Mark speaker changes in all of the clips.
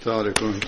Speaker 1: السلام عليكم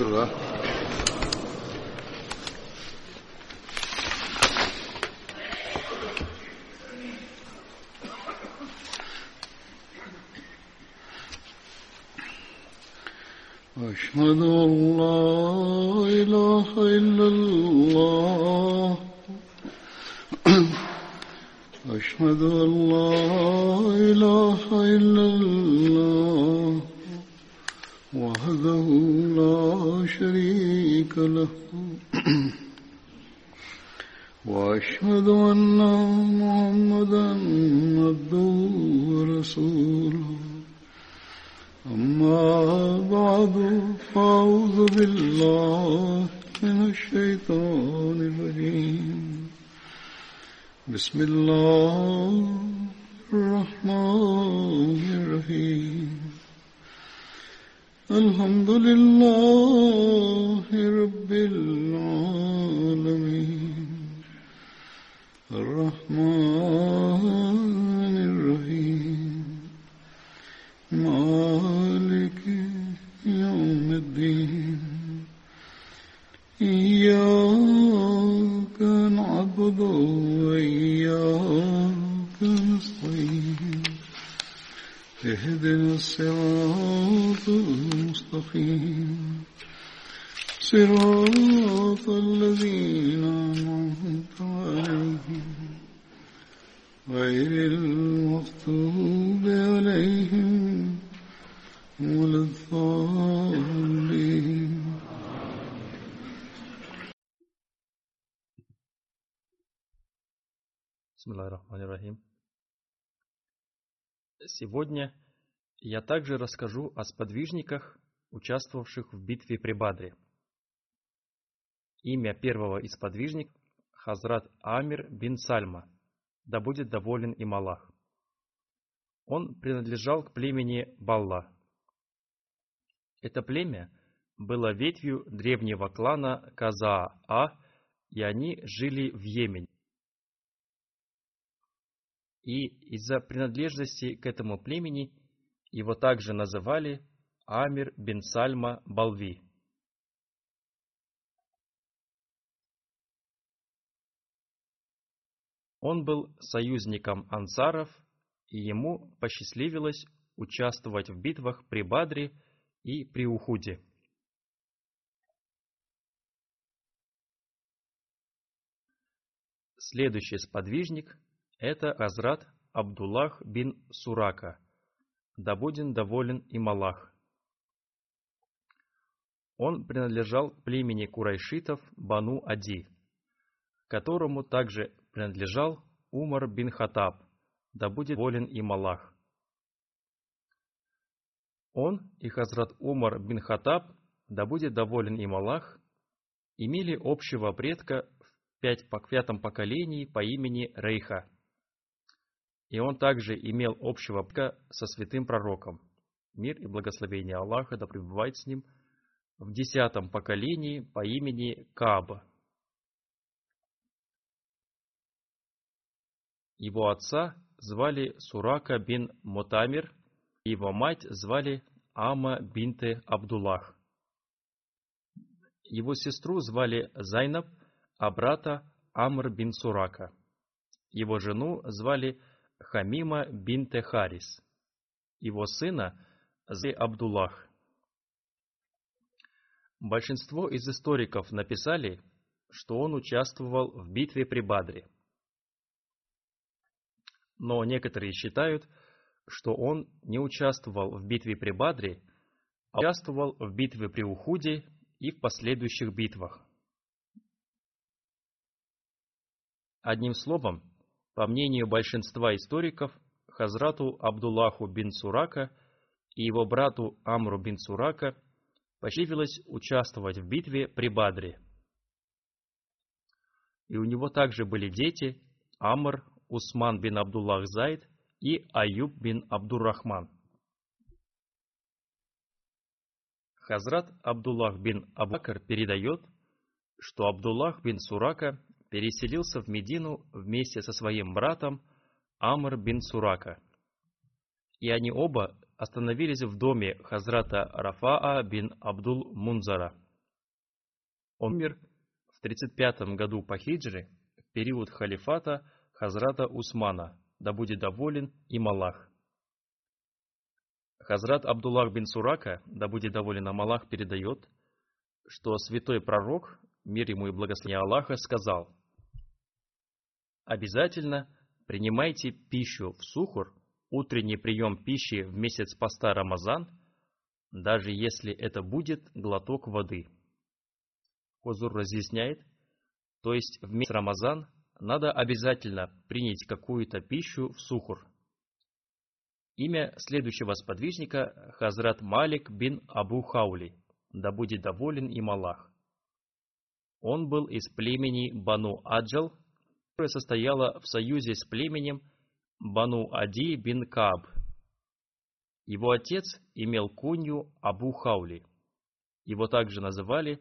Speaker 2: Бисмиллахир-Рахманир-Рахим. Сегодня я также расскажу о сподвижниках, участвовавших в битве при Бадре. Имя первого из сподвижников – Хазрат Амир бин Сальма, да будет доволен им Аллах. Он принадлежал к племени Балла. Это племя было ветвью древнего клана Казаа, и они жили в Йемене. И из-за принадлежности к этому племени его также называли Амир бин Сальма Балви. Он был союзником ансаров, и ему посчастливилось участвовать в битвах при Бадре и при Ухуде. Следующий сподвижник – это Азрат Абдуллах бин Сурака, да буден доволен им Аллах. Он принадлежал к племени курайшитов Бану Ади, которому также принадлежал Умар бин Хатаб, да будет волен им Аллах. Он и Хазрат Умар бин Хатаб, да будет доволен им Аллах, имели общего предка в пятом поколении по имени Рейха. И он также имел общего со святым пророком. Мир и благословение Аллаха да пребывает с ним в десятом поколении по имени Кааба. Его отца звали Сурака бин Мутамир, его мать звали Ама бинте Абдуллах. Его сестру звали Зайнаб, а брата Амр бин Сурака. Его жену звали Хамима бинте Харис. Его сына звали Абдуллах. Большинство из историков написали, что он участвовал в битве при Бадре. Но некоторые считают, что он не участвовал в битве при Бадре, а участвовал в битве при Ухуде и в последующих битвах. Одним словом, по мнению большинства историков, Хазрату Абдуллаху бин Сурака и его брату Амру бин Сурака посчастливилось участвовать в битве при Бадре. И у него также были дети Амр, Усман бин Абдуллах Зайд и Аюб бин Абдуррахман. Хазрат Абдуллах бин Абакар передает, что Абдуллах бин Сурака переселился в Медину вместе со своим братом Амр бин Сурака. И они оба остановились в доме Хазрата Рафаа бин Абдул Мунзара. Он умер в 35 году по хиджре, в период халифата Хазрата Усмана, да будет доволен им Аллах. Хазрат Абдуллах бин Сурака, да будет доволен им Аллах, передает, что святой пророк, мир ему и благословение Аллаха, сказал, «Обязательно принимайте пищу в сухур, утренний прием пищи в месяц поста Рамазан, даже если это будет глоток воды». Хозур разъясняет, то есть в месяц Рамазан надо обязательно принять какую-то пищу в сухур. Имя следующего сподвижника – Хазрат Малик бин Абу Хаули, да будет доволен им Аллах. Он был из племени Бану Аджал, которое состояло в союзе с племенем Бану Ади бин Каб. Его отец имел кунью Абу Хаули. Его также называли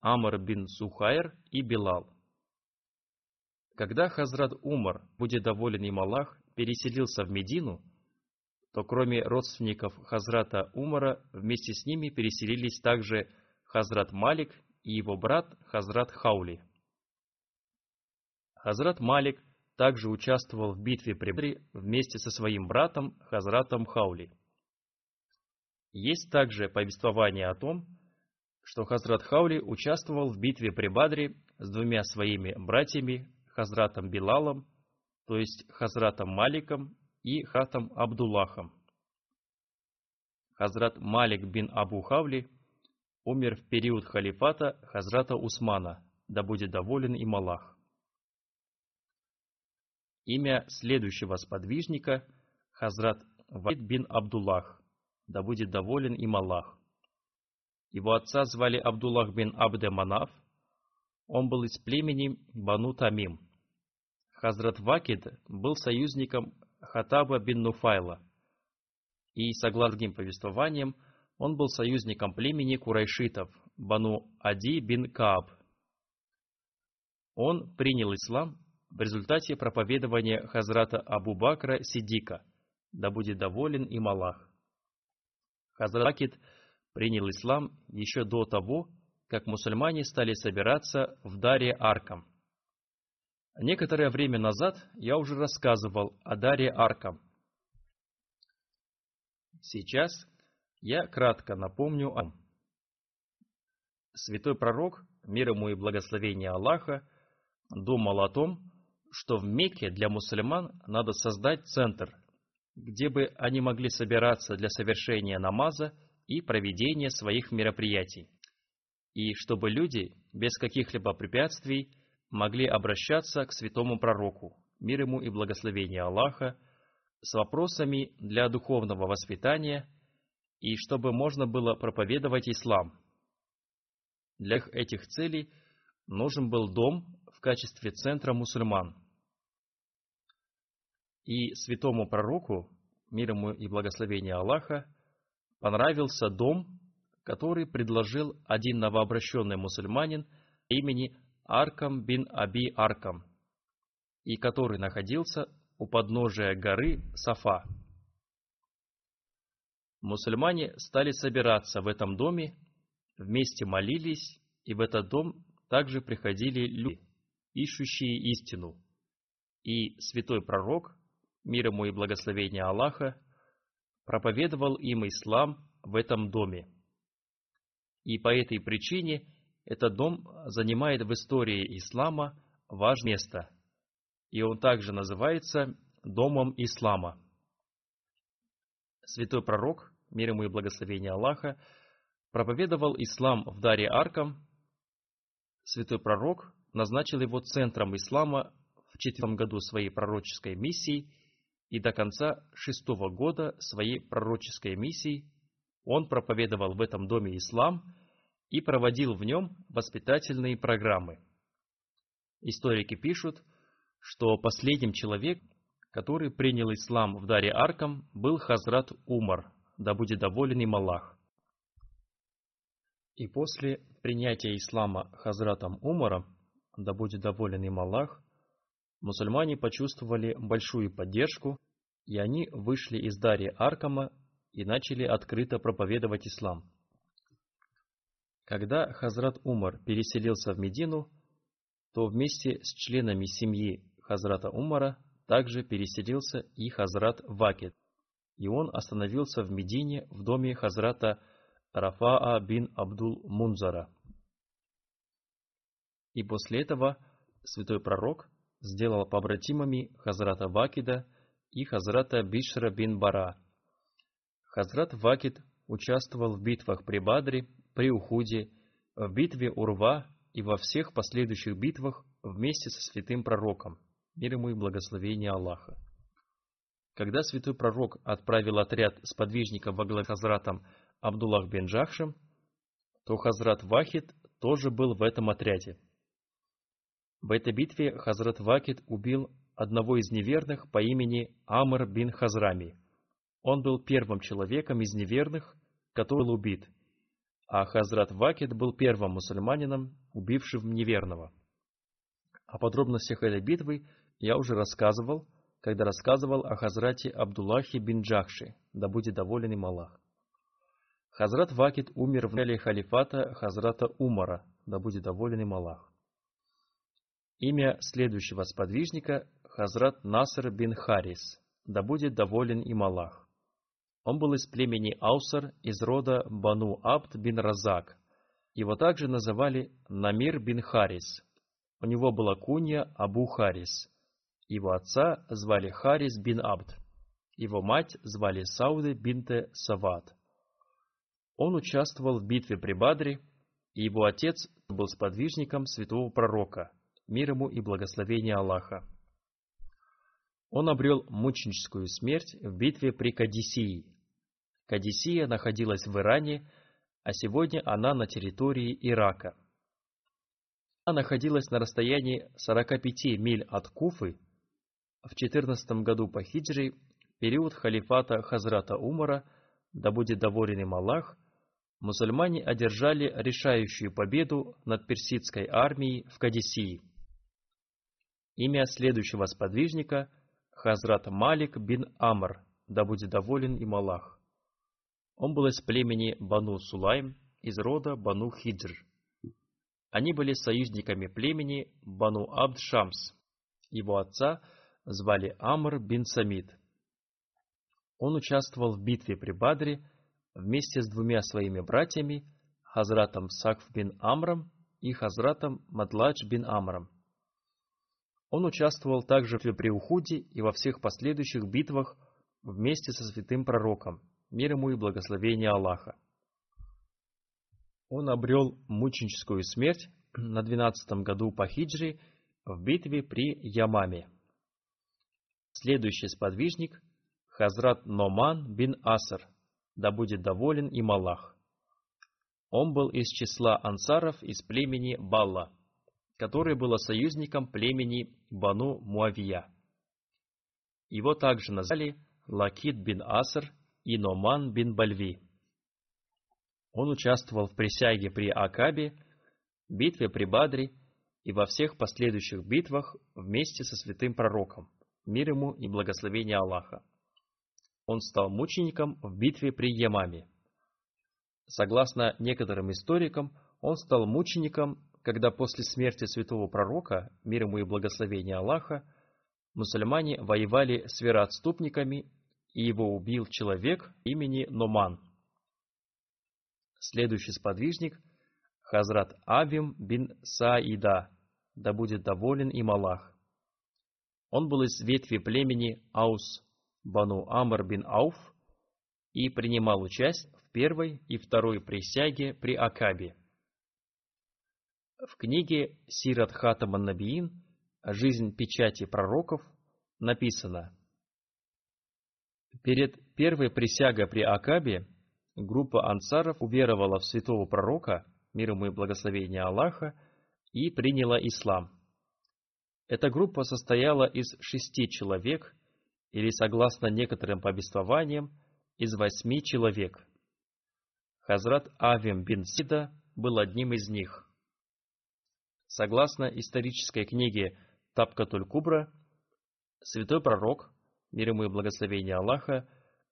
Speaker 2: Амр бин Сухайр и Билал. Когда Хазрат Умар, будет доволен им Аллах, переселился в Медину, то кроме родственников Хазрата Умара, вместе с ними переселились также Хазрат Малик и его брат Хазрат Хаули. Хазрат Малик также участвовал в битве при Бадре вместе со своим братом Хазратом Хаули. Есть также повествование о том, что Хазрат Хаули участвовал в битве при Бадре с двумя своими братьями Хазратом Билалом, то есть Хазратом Маликом и Хатом Абдуллахом. Хазрат Малик бин Абу Хавли умер в период халифата Хазрата Усмана, да будет доволен им Аллах. Имя следующего сподвижника – Хазрат Валид бин Абдуллах, да будет доволен им Аллах. Его отца звали Абдуллах бин Абде Манаф, он был из племени Бану Тамим – Хазрат Вакид был союзником Хатаба бин Нуфайла, и, согласно другим повествованиям, он был союзником племени курайшитов, Бану Ади бин Кааб. Он принял ислам в результате проповедования Хазрата Абу Бакра Сидика, да будет доволен им Аллах. Хазрат Вакид принял ислам еще до того, как мусульмане стали собираться в Даре Аркам – Некоторое время назад я уже рассказывал о Даре Аркам. Сейчас я кратко напомню о Святой пророк, мир ему и благословение Аллаха, думал о том, что в Мекке для мусульман надо создать центр, где бы они могли собираться для совершения намаза и проведения своих мероприятий, и чтобы люди без каких-либо препятствий могли обращаться к святому пророку, мир ему и благословение Аллаха, с вопросами для духовного воспитания и чтобы можно было проповедовать ислам. Для этих целей нужен был дом в качестве центра мусульман. И святому пророку, мир ему и благословение Аллаха, понравился дом, который предложил один новообращенный мусульманин имени Аркам бин Аби Аркам, и который находился у подножия горы Сафа. Мусульмане стали собираться в этом доме, вместе молились, и в этот дом также приходили люди, ищущие истину. И святой пророк, мир ему и благословение Аллаха, проповедовал им ислам в этом доме. И по этой причине – этот дом занимает в истории ислама важное место, и он также называется Домом Ислама. Святой пророк, мир ему и благословение Аллаха, проповедовал ислам в Даре Аркам. Святой пророк назначил его центром ислама в четвертом году своей пророческой миссии, и до конца шестого года своей пророческой миссии он проповедовал в этом доме ислам – и проводил в нем воспитательные программы. Историки пишут, что последним человеком, который принял ислам в Даре Аркам, был Хазрат Умар, да будет доволен им Аллах. И после принятия ислама Хазратом Умаром, да будет доволен им Аллах, мусульмане почувствовали большую поддержку, и они вышли из Дари Аркама и начали открыто проповедовать ислам. Когда Хазрат Умар переселился в Медину, то вместе с членами семьи Хазрата Умара также переселился и Хазрат Вакид, и он остановился в Медине в доме Хазрата Рафаа бин Абдул Мунзара. И после этого святой пророк сделал побратимами Хазрата Вакида и Хазрата Бишра бин Бара. Хазрат Вакид участвовал в битвах при Бадре, при Ухуде, в битве Урва и во всех последующих битвах вместе со святым пророком, мир ему и благословение Аллаха. Когда святой пророк отправил отряд сподвижников во главе Хазратом Абдуллах бен Джахшем, то Хазрат Вахид тоже был в этом отряде. В этой битве Хазрат Вакид убил одного из неверных по имени Амр бин Хазрами. Он был первым человеком из неверных, который был убит, а Хазрат Вакид был первым мусульманином, убившим неверного. О подробностях этой битвы я уже рассказывал, когда рассказывал о Хазрате Абдуллахе бин Джахши, да будет доволен им Аллах. Хазрат Вакид умер в начале халифата Хазрата Умара, да будет доволен им Аллах. Имя следующего сподвижника – Хазрат Наср бин Харис, да будет доволен им Аллах. Он был из племени Аусар из рода Бану Абд бин Разак. Его также называли Намир бин Харис. У него была кунья Абу Харис. Его отца звали Харис бин Абд. Его мать звали Сауды бинте Сават. Он участвовал в битве при Бадре, и его отец был сподвижником святого пророка – мир ему и благословение Аллаха. Он обрел мученическую смерть в битве при Кадисии. Кадисия находилась в Иране, а сегодня она на территории Ирака. Она находилась на расстоянии 45 миль от Куфы. В 14 году по хиджре, период халифата Хазрата Умара, да будет доволен им Аллах, мусульмане одержали решающую победу над персидской армией в Кадисии. Имя следующего сподвижника – Хазрат Малик бин Амр, да будет доволен им Аллах. Он был из племени Бану Сулайм, из рода Бану Хиджр. Они были союзниками племени Бану Абд Шамс. Его отца звали Амр бин Самид. Он участвовал в битве при Бадре вместе с двумя своими братьями, Хазратом Сакф бин Амром и Хазратом Мадладж бин Амром. Он участвовал также при Ухуде и во всех последующих битвах вместе со святым пророком, мир ему и благословение Аллаха. Он обрел мученическую смерть на 12 году по хиджре в битве при Ямаме. Следующий сподвижник – Хазрат Номан бин Асар, да будет доволен им Аллах. Он был из числа ансаров из племени Балла – которое было союзником племени Бану Муавия. Его также назвали Лакид бин Аср и Номан бин Бальви. Он участвовал в присяге при Акабе, битве при Бадре и во всех последующих битвах вместе со святым пророком, мир ему и благословение Аллаха. Он стал мучеником в битве при Ямаме. Согласно некоторым историкам, он стал мучеником когда после смерти святого пророка, мир ему и благословение Аллаха, мусульмане воевали с вероотступниками, и его убил человек имени Номан. Следующий сподвижник – Хазрат Авим бин Саида, да будет доволен им Аллах. Он был из ветви племени Аус, Бану Амр бин Ауф, и принимал участие в первой и второй присяге при Акабе. В книге Сират Хатам Набиин «Жизнь печати пророков» написано Перед первой присягой при Акабе группа ансаров уверовала в святого пророка, мир ему и благословение Аллаха, и приняла ислам. Эта группа состояла из шести человек, или, согласно некоторым повествованиям, из восьми человек. Хазрат Авим бин Сида был одним из них – Согласно исторической книге Тапкатуль Кубра, святой пророк, мир ему и благословение Аллаха,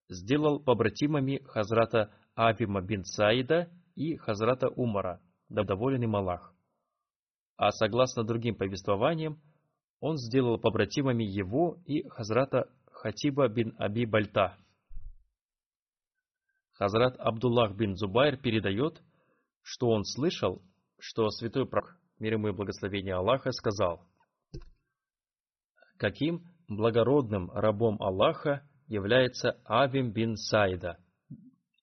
Speaker 2: сделал побратимами Хазрата Авима бин Саида и Хазрата Умара, да доволен им Аллах. А согласно другим повествованиям, он сделал побратимами его и Хазрата Хатиба бин Аби Бальта. Хазрат Абдуллах бин Зубайр передает, что он слышал, что святой пророк, мир ему и благословение Аллаха, сказал, каким благородным рабом Аллаха является Авим бин Саида,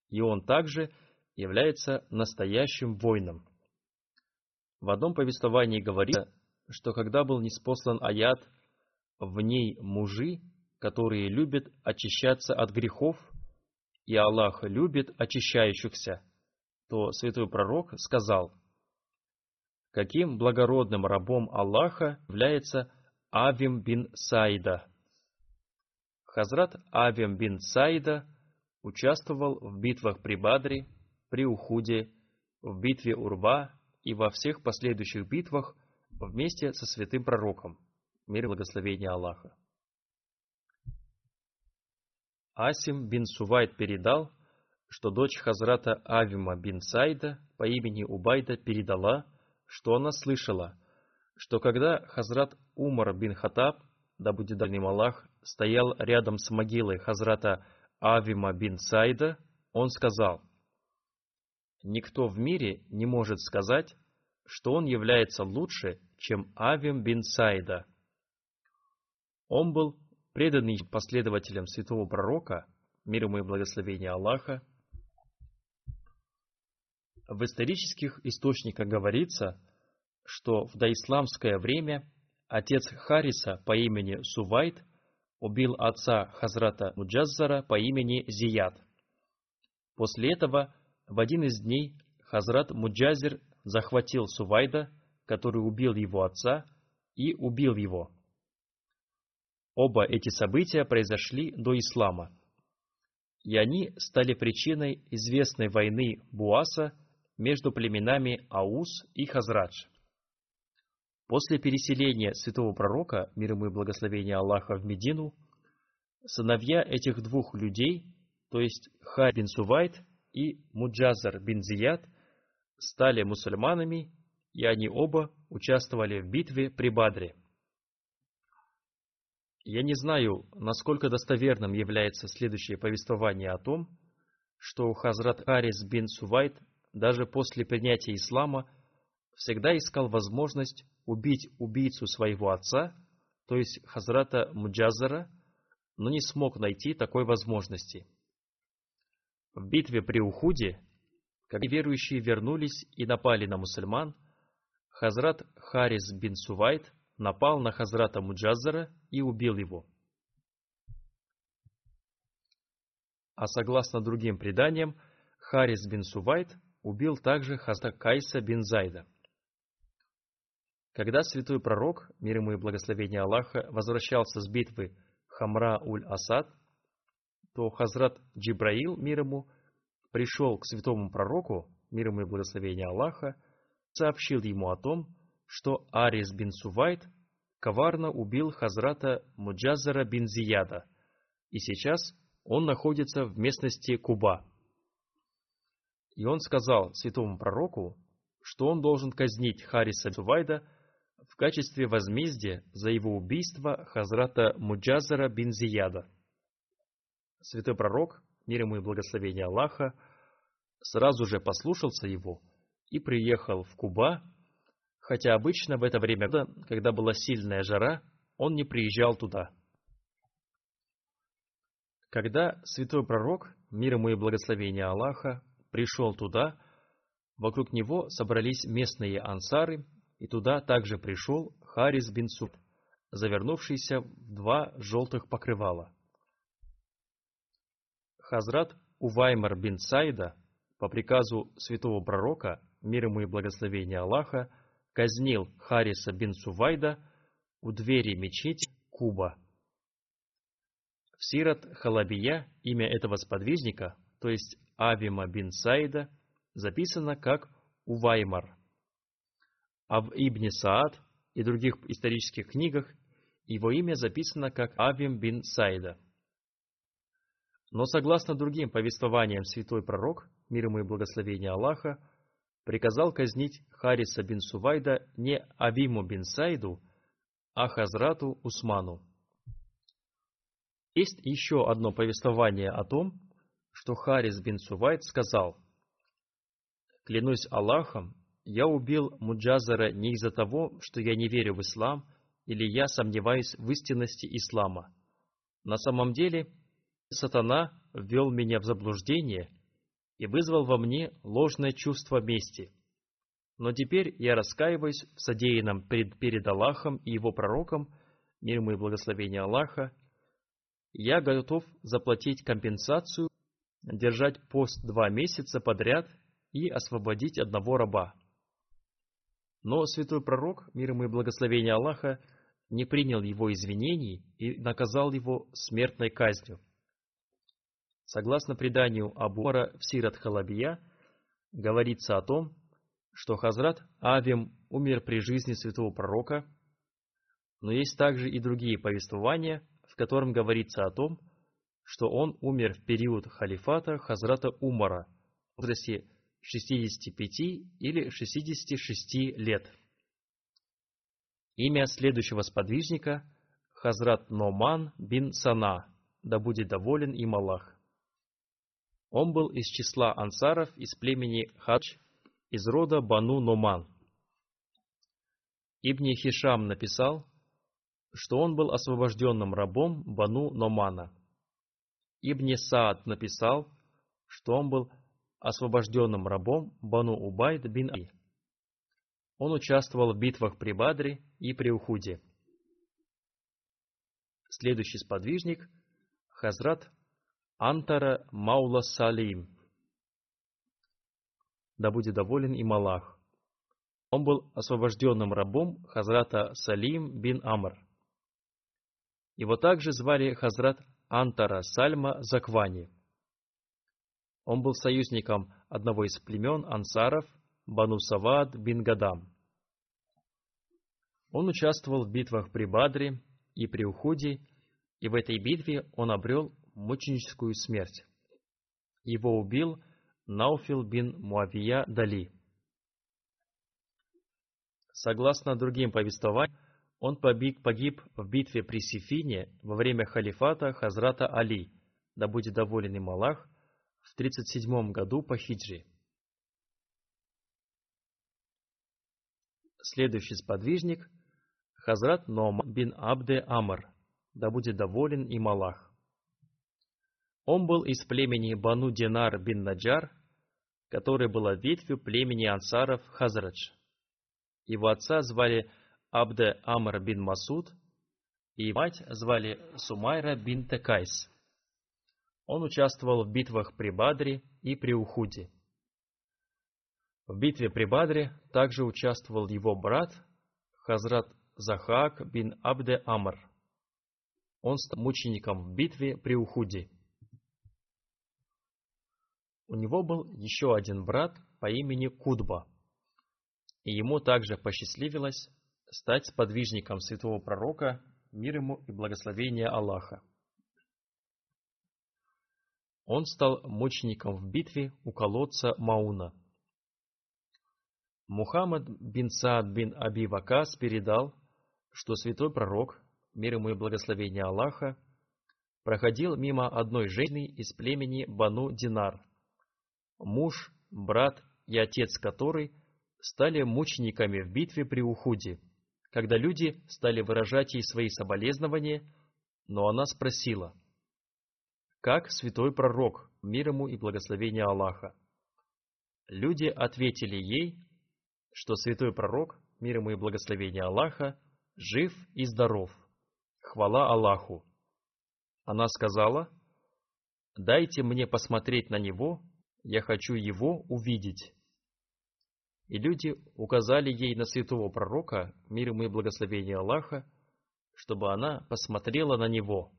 Speaker 2: и он также является настоящим воином. В одном повествовании говорится, что когда был неспослан аят, в ней мужи, которые любят очищаться от грехов, и Аллах любит очищающихся, то святой пророк сказал, каким благородным рабом Аллаха является Авим бин Саида. Хазрат Авим бин Саида участвовал в битвах при Бадре, при Ухуде, в битве Урва и во всех последующих битвах вместе со святым пророком, мир и благословение Аллаха. Асим бин Сувайт передал, что дочь Хазрата Авима бин Сайда по имени Убайда передала, что она слышала, что когда Хазрат Умар бин Хатаб, да будет дальним Аллах, стоял рядом с могилой Хазрата Авима бин Сайда, он сказал, «Никто в мире не может сказать, что он является лучше, чем Авим бин Сайда». Он был преданный последователем святого пророка, мир ему и благословение Аллаха, в исторических источниках говорится, что в доисламское время отец Хариса по имени Сувайт убил отца Хазрата Муджаззара по имени Зият. После этого в один из дней Хазрат Муджазир захватил Сувайда, который убил его отца, и убил его. Оба эти события произошли до ислама, и они стали причиной известной войны Буаса между племенами Аус и Хазрадж. После переселения святого пророка, мир ему и благословения Аллаха, в Медину, сыновья этих двух людей, то есть Хай бин Сувайт и Муджазар бин Зияд, стали мусульманами, и они оба участвовали в битве при Бадре – я не знаю, насколько достоверным является следующее повествование о том, что Хазрат Арис бин Сувайт даже после принятия ислама всегда искал возможность убить убийцу своего отца, то есть Хазрата Муджазара, но не смог найти такой возможности. В битве при Ухуде, когда верующие вернулись и напали на мусульман, Хазрат Харис бин Сувайт – напал на Хазрата Муджазара и убил его. А согласно другим преданиям, Харис бин Сувайт убил также Хазрата Кайса бин Зайда. Когда святой пророк, мир ему и благословение Аллаха, возвращался с битвы Хамра-уль-Асад, то Хазрат Джибраил, мир ему, пришел к святому пророку, мир ему и благословение Аллаха, сообщил ему о том, что Арис бин Сувайт коварно убил Хазрата Муджазара бин Зияда, и сейчас он находится в местности Куба. И он сказал святому пророку, что он должен казнить Хариса Сувайда в качестве возмездия за его убийство Хазрата Муджазара бин Зияда. Святой пророк, мир ему и благословение Аллаха, сразу же послушался его и приехал в Куба хотя обычно в это время года, когда была сильная жара, он не приезжал туда. Когда святой пророк, мир ему и благословение Аллаха, пришел туда, вокруг него собрались местные ансары, и туда также пришел Харис бин Суд, завернувшийся в два желтых покрывала. Хазрат Уваймар бин Сайда по приказу святого пророка, мир ему и благословение Аллаха, казнил Хариса бин Сувайда у двери мечети Куба. В Сират Халабия имя этого сподвижника, то есть Авима бин Саида, записано как Уваймар. А в Ибн Саад и других исторических книгах его имя записано как Авим бин Саида. Но согласно другим повествованиям святой пророк, мир ему и благословение Аллаха, приказал казнить Хариса бин Сувайда не Авиму бин Сайду, а Хазрату Усману. Есть еще одно повествование о том, что Харис бин Сувайд сказал, «Клянусь Аллахом, я убил Муджазара не из-за того, что я не верю в ислам, или я сомневаюсь в истинности ислама. На самом деле, сатана ввел меня в заблуждение и вызвал во мне ложное чувство мести. Но теперь я раскаиваюсь в содеянном перед, перед Аллахом и его пророком, мир ему и благословение Аллаха. Я готов заплатить компенсацию, держать пост два месяца подряд и освободить одного раба. Но святой пророк, мир ему и благословение Аллаха, не принял его извинений и наказал его смертной казнью. Согласно преданию Абуара в Сират Халабия, говорится о том, что Хазрат Авим умер при жизни святого пророка, но есть также и другие повествования, в котором говорится о том, что он умер в период халифата Хазрата Умара в возрасте 65 или 66 лет. Имя следующего сподвижника – Хазрат Номан бин Сана, да будет доволен им Аллах. Он был из числа ансаров из племени Хадж, из рода Бану Номан. Ибн Хишам написал, что он был освобожденным рабом Бану Номана. Ибн Саад написал, что он был освобожденным рабом Бану Убайд бин Али. Он участвовал в битвах при Бадре и при Ухуде. Следующий сподвижник – Хазрат Антара Маула Салим. Да будет доволен им Аллах. Он был освобожденным рабом Хазрата Салим бин Амр. Его также звали Хазрат Антара Сальма Заквани. Он был союзником одного из племен ансаров Бану Савад бин Гадам. Он участвовал в битвах при Бадре и при Ухуде, и в этой битве он обрел мученическую смерть. Его убил Науфил бин Муавия Дали. Согласно другим повествованиям, он погиб в битве при Сифине во время халифата Хазрата Али, да будет доволен им Аллах, в 37 году по хиджи. Следующий сподвижник – Хазрат Ном бин Абде Амр, да будет доволен им Аллах. Он был из племени Бану Динар бин Наджар, которое было ветвью племени ансаров Хазрадж. Его отца звали Абде Амр бин Масуд, и мать звали Сумайра бин Текайс. Он участвовал в битвах при Бадре и при Ухуде. В битве при Бадре также участвовал его брат Хазрат Захак бин Абде Амр. Он стал мучеником в битве при Ухуде. У него был еще один брат по имени Кудба, и ему также посчастливилось стать сподвижником святого пророка, мир ему и благословение Аллаха. Он стал мучеником в битве у колодца Мауна. Мухаммад бин Саад бин Аби Вакас передал, что святой пророк, мир ему и благословение Аллаха, проходил мимо одной женщины из племени Бану Динар. Муж, брат и отец которой стали мучениками в битве при Ухуде, когда люди стали выражать ей свои соболезнования, но она спросила – как святой пророк, мир ему и благословение Аллаха. Люди ответили ей, что святой пророк, мир ему и благословение Аллаха, жив и здоров. Хвала Аллаху. Она сказала, «Дайте мне посмотреть на него, я хочу его увидеть». И люди указали ей на святого пророка, мир ему и благословение Аллаха, чтобы она посмотрела на него.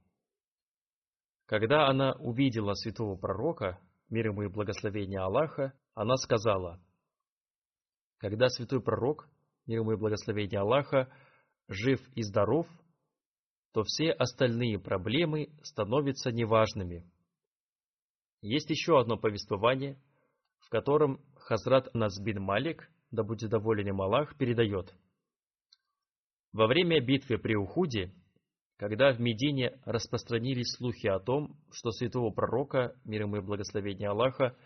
Speaker 2: Когда она увидела святого пророка, мир ему и благословение Аллаха, она сказала, когда святой пророк, мир ему и благословение Аллаха, жив и здоров, то все остальные проблемы становятся неважными. Есть еще одно повествование, в котором Хазрат Назбин Малик, да будет доволен им Аллах, передает. Во время битвы при Ухуде, когда в Медине распространились слухи о том, что святого пророка, мир ему и благословение Аллаха,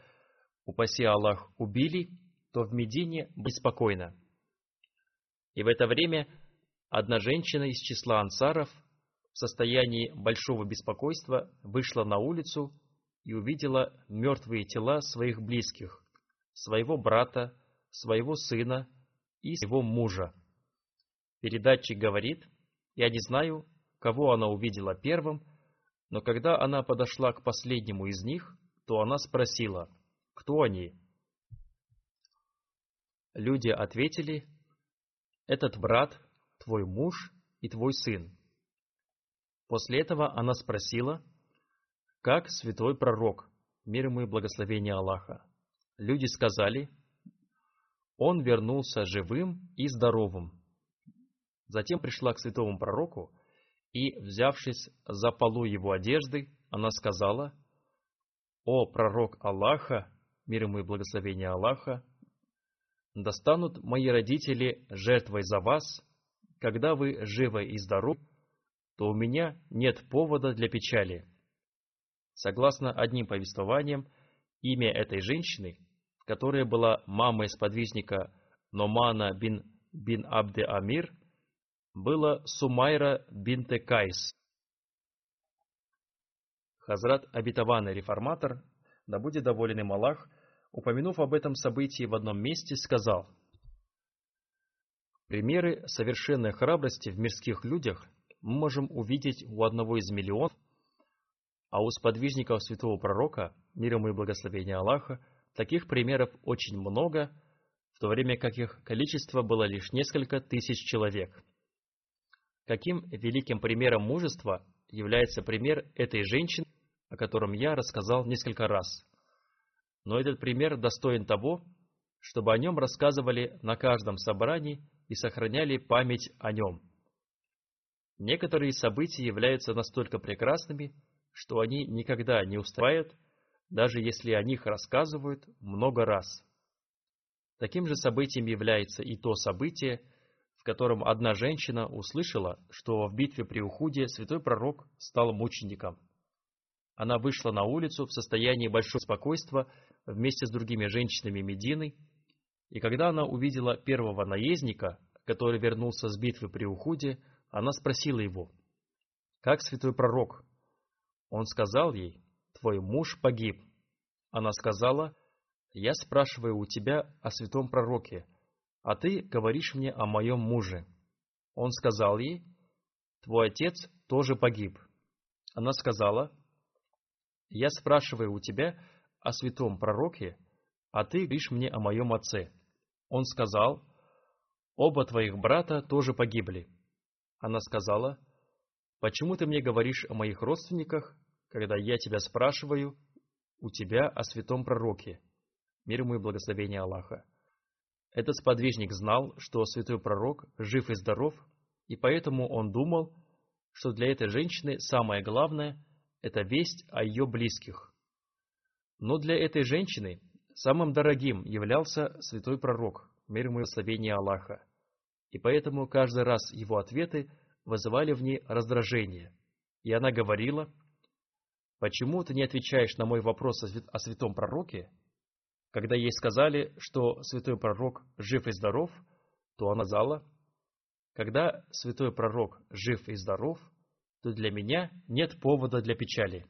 Speaker 2: упаси Аллах, убили, то в Медине беспокойно. И в это время одна женщина из числа ансаров в состоянии большого беспокойства вышла на улицу и увидела мертвые тела своих близких, своего брата, своего сына и своего мужа. Передатчик говорит, я не знаю, кого она увидела первым, но когда она подошла к последнему из них, то она спросила, кто они? Люди ответили, этот брат, твой муж и твой сын. После этого она спросила, как святой пророк, мир ему и благословение Аллаха. Люди сказали, он вернулся живым и здоровым. Затем пришла к святому пророку, и, взявшись за полу его одежды, она сказала, «О пророк Аллаха, мир ему и благословение Аллаха, достанут мои родители жертвой за вас, когда вы живы и здоровы, то у меня нет повода для печали. Согласно одним повествованиям, имя этой женщины, которая была мамой сподвижника Номана бин, бин Абде Амир, было Сумайра бинте Кайс. Хазрат обетованный реформатор, да будет доволен им Аллах, упомянув об этом событии в одном месте, сказал, Примеры совершенной храбрости в мирских людях мы можем увидеть у одного из миллионов, а у сподвижников святого пророка, мир ему и благословения Аллаха, таких примеров очень много, в то время как их количество было лишь несколько тысяч человек. Каким великим примером мужества является пример этой женщины, о котором я рассказал несколько раз. Но этот пример достоин того, чтобы о нем рассказывали на каждом собрании и сохраняли память о нем. Некоторые события являются настолько прекрасными, что они никогда не устраивают, даже если о них рассказывают много раз. Таким же событием является и то событие, в котором одна женщина услышала, что в битве при Ухуде святой пророк стал мучеником. Она вышла на улицу в состоянии большого спокойствия вместе с другими женщинами Медины, и когда она увидела первого наездника, который вернулся с битвы при Ухуде, она спросила его, «Как святой пророк?» Он сказал ей, «Твой муж погиб». Она сказала, «Я спрашиваю у тебя о святом пророке, а ты говоришь мне о моем муже». Он сказал ей, «Твой отец тоже погиб». Она сказала, «Я спрашиваю у тебя о святом пророке, а ты говоришь мне о моем отце». Он сказал, «Оба твоих брата тоже погибли». Она сказала, «Почему ты мне говоришь о моих родственниках, когда я тебя спрашиваю у тебя о святом пророке, мир ему и благословение Аллаха?» Этот сподвижник знал, что святой пророк жив и здоров, и поэтому он думал, что для этой женщины самое главное – это весть о ее близких. Но для этой женщины самым дорогим являлся святой пророк, мир ему и благословение Аллаха и поэтому каждый раз его ответы вызывали в ней раздражение. И она говорила, «Почему ты не отвечаешь на мой вопрос о святом пророке?» Когда ей сказали, что святой пророк жив и здоров, то она сказала, «Когда святой пророк жив и здоров, то для меня нет повода для печали».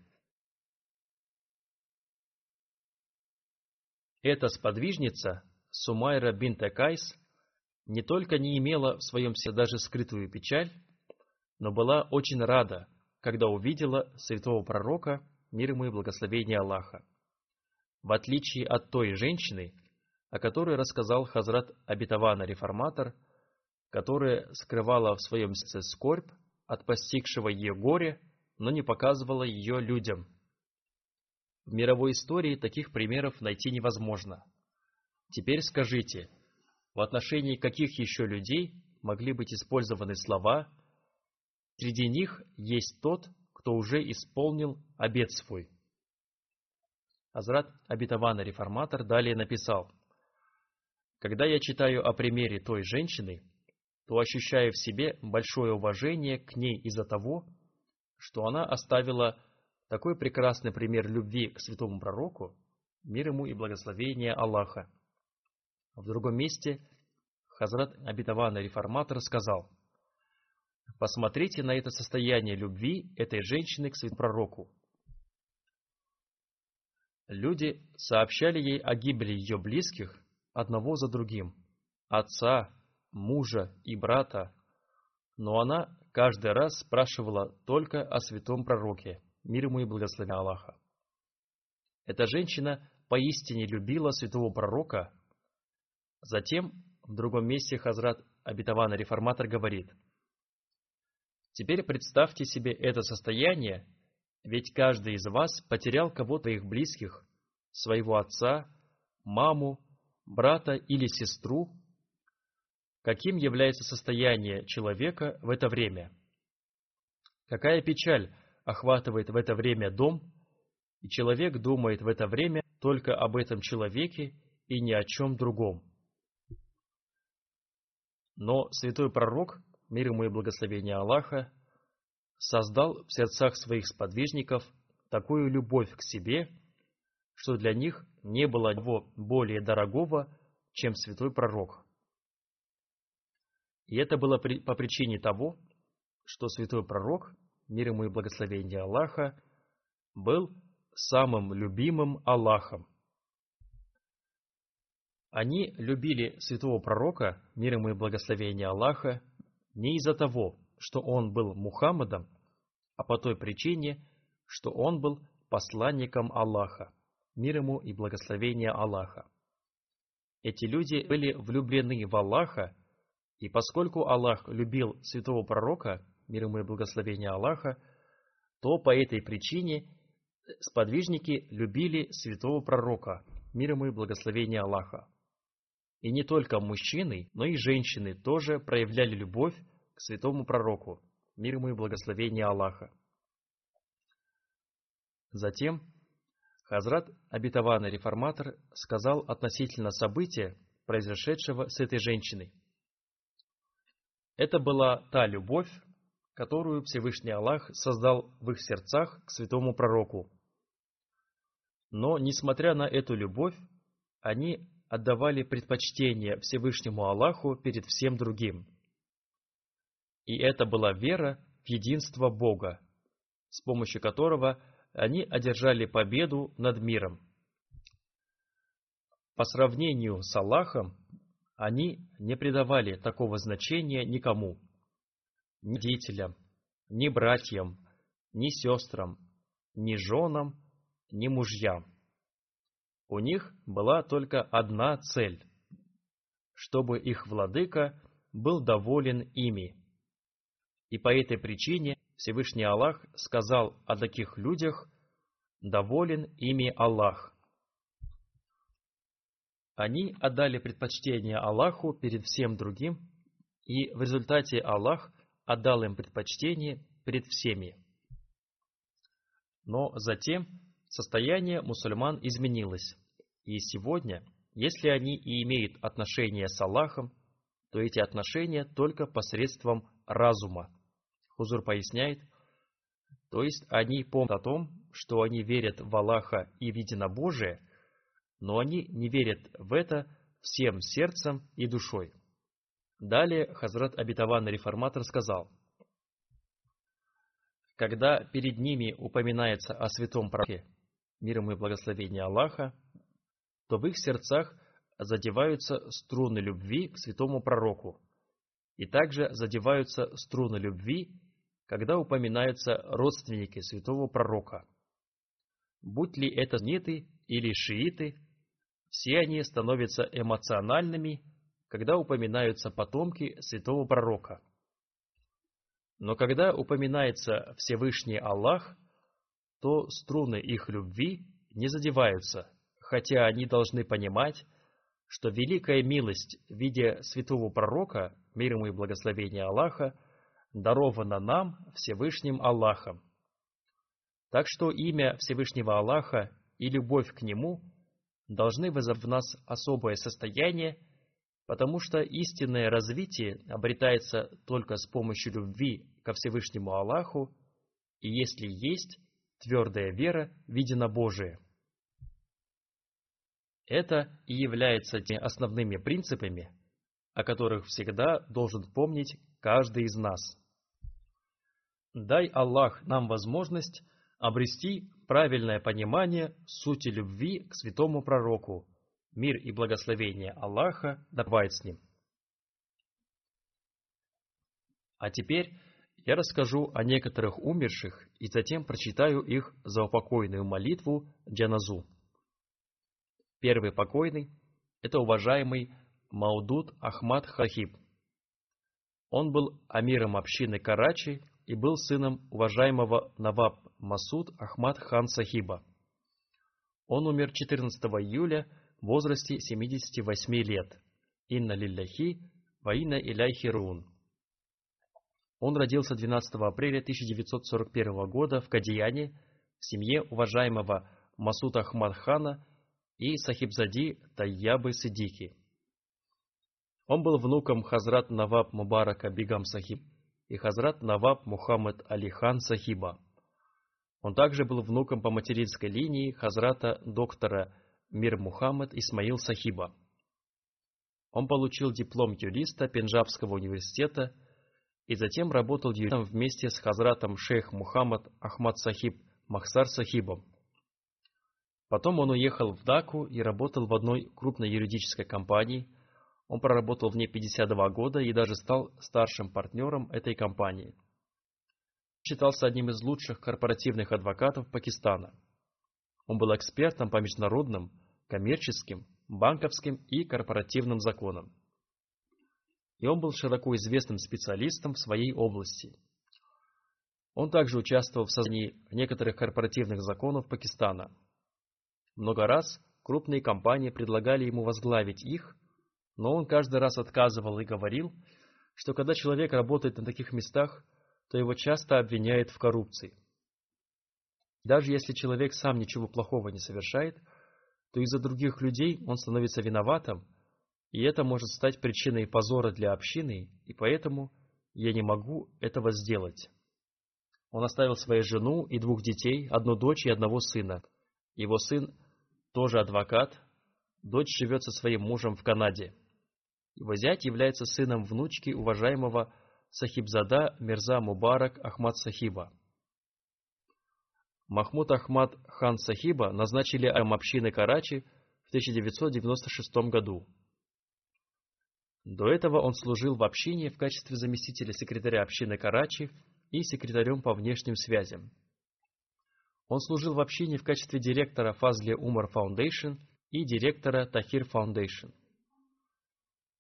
Speaker 2: Эта сподвижница, Сумайра бин Кайс, не только не имела в своем сердце даже скрытую печаль, но была очень рада, когда увидела святого пророка, мир ему и благословение Аллаха. В отличие от той женщины, о которой рассказал Хазрат Абитавана Реформатор, которая скрывала в своем сердце скорбь от постигшего ее горя, но не показывала ее людям. В мировой истории таких примеров найти невозможно. Теперь скажите, в отношении каких еще людей могли быть использованы слова «Среди них есть тот, кто уже исполнил обет свой». Азрат Абитавана Реформатор далее написал, «Когда я читаю о примере той женщины, то ощущаю в себе большое уважение к ней из-за того, что она оставила такой прекрасный пример любви к святому пророку, мир ему и благословение Аллаха. В другом месте Хазрат Абитавана Реформатор сказал, «Посмотрите на это состояние любви этой женщины к святому пророку. Люди сообщали ей о гибели ее близких одного за другим, отца, мужа и брата, но она каждый раз спрашивала только о святом пророке, мир ему и благословение Аллаха. Эта женщина поистине любила святого пророка. Затем в другом месте Хазрат Абитавана Реформатор говорит, «Теперь представьте себе это состояние, ведь каждый из вас потерял кого-то их близких, своего отца, маму, брата или сестру. Каким является состояние человека в это время? Какая печаль охватывает в это время дом, и человек думает в это время только об этом человеке и ни о чем другом. Но святой пророк, мир ему и благословение Аллаха, создал в сердцах своих сподвижников такую любовь к себе, что для них не было его более дорогого, чем святой пророк. И это было по причине того, что святой пророк, мир ему и благословение Аллаха, был самым любимым Аллахом. Они любили святого пророка, мир ему и благословение Аллаха, не из-за того, что он был Мухаммадом, а по той причине, что он был посланником Аллаха, мир ему и благословение Аллаха. Эти люди были влюблены в Аллаха, и поскольку Аллах любил святого пророка, мир ему и благословение Аллаха, то по этой причине сподвижники любили святого пророка, мир ему и благословение Аллаха. И не только мужчины, но и женщины тоже проявляли любовь к святому пророку, мир ему и благословение Аллаха. Затем Хазрат Абитаванный Реформатор сказал относительно события, произошедшего с этой женщиной. Это была та любовь, которую Всевышний Аллах создал в их сердцах к святому пророку. Но, несмотря на эту любовь, они отдавали предпочтение Всевышнему Аллаху перед всем другим. И это была вера в единство Бога, с помощью которого они одержали победу над миром. По сравнению с Аллахом, они не придавали такого значения никому, ни детям, ни братьям, ни сестрам, ни женам, ни мужьям. У них была только одна цель – чтобы их владыка был доволен ими. И по этой причине Всевышний Аллах сказал о таких людях «доволен ими Аллах». Они отдали предпочтение Аллаху перед всем другим, и в результате Аллах отдал им предпочтение перед всеми. Но затем состояние мусульман изменилось, и сегодня, если они и имеют отношения с Аллахом, то эти отношения только посредством разума. Хузур поясняет, то есть они помнят о том, что они верят в Аллаха и в единобожие, но они не верят в это всем сердцем и душой. Далее Хазрат Абитаван Реформатор сказал, когда перед ними упоминается о святом пророке, мир ему и благословение Аллаха, то в их сердцах задеваются струны любви к святому пророку, и также задеваются струны любви когда упоминаются родственники святого пророка. Будь ли это ниты или шииты, все они становятся эмоциональными, когда упоминаются потомки святого пророка. Но когда упоминается Всевышний Аллах, то струны их любви не задеваются, хотя они должны понимать, что великая милость в виде святого пророка, мир ему и благословение Аллаха, даровано нам Всевышним Аллахом. Так что имя Всевышнего Аллаха и любовь к Нему должны вызвать в нас особое состояние, потому что истинное развитие обретается только с помощью любви ко Всевышнему Аллаху, и если есть твердая вера в единобожие. Это и является теми основными принципами, о которых всегда должен помнить каждый из нас. Дай Аллах нам возможность обрести правильное понимание сути любви к святому пророку. Мир и благословение Аллаха да с ним. А теперь я расскажу о некоторых умерших и затем прочитаю их заупокойную молитву Джаназу. Первый покойный – это уважаемый Маудуд Ахмад Хахиб. Он был амиром общины Карачи и был сыном уважаемого Наваб Масуд Ахмад Хан Сахиба. Он умер 14 июля в возрасте 78 лет. Инна лилляхи, ваина иляйхи рун. Он родился 12 апреля 1941 года в Кадияне в семье уважаемого Масуд Ахмад Хана и Сахибзади Тайябы Сидики. Он был внуком Хазрат Наваб Мубарака Бигам Сахиб и Хазрат Наваб Мухаммад Алихан Сахиба. Он также был внуком по материнской линии Хазрата доктора Мир Мухаммад Исмаил Сахиба. Он получил диплом юриста Пенджабского университета и затем работал юристом вместе с Хазратом шейх Мухаммад Ахмад Сахиб Махсар Сахибом. Потом он уехал в Даку и работал в одной крупной юридической компании – он проработал в ней 52 года и даже стал старшим партнером этой компании. Считался одним из лучших корпоративных адвокатов Пакистана. Он был экспертом по международным, коммерческим, банковским и корпоративным законам. И он был широко известным специалистом в своей области. Он также участвовал в создании некоторых корпоративных законов Пакистана. Много раз крупные компании предлагали ему возглавить их – но он каждый раз отказывал и говорил, что когда человек работает на таких местах, то его часто обвиняют в коррупции. Даже если человек сам ничего плохого не совершает, то из-за других людей он становится виноватым, и это может стать причиной позора для общины, и поэтому я не могу этого сделать. Он оставил свою жену и двух детей, одну дочь и одного сына. Его сын тоже адвокат, дочь живет со своим мужем в Канаде. Его зять является сыном внучки уважаемого Сахибзада Мирза Мубарак Ахмад Сахиба. Махмуд Ахмад хан Сахиба назначили ам общины Карачи в 1996 году. До этого он служил в общине в качестве заместителя секретаря общины Карачи и секретарем по внешним связям. Он служил в общине в качестве директора Фазли Умар Foundation и директора Тахир Foundation.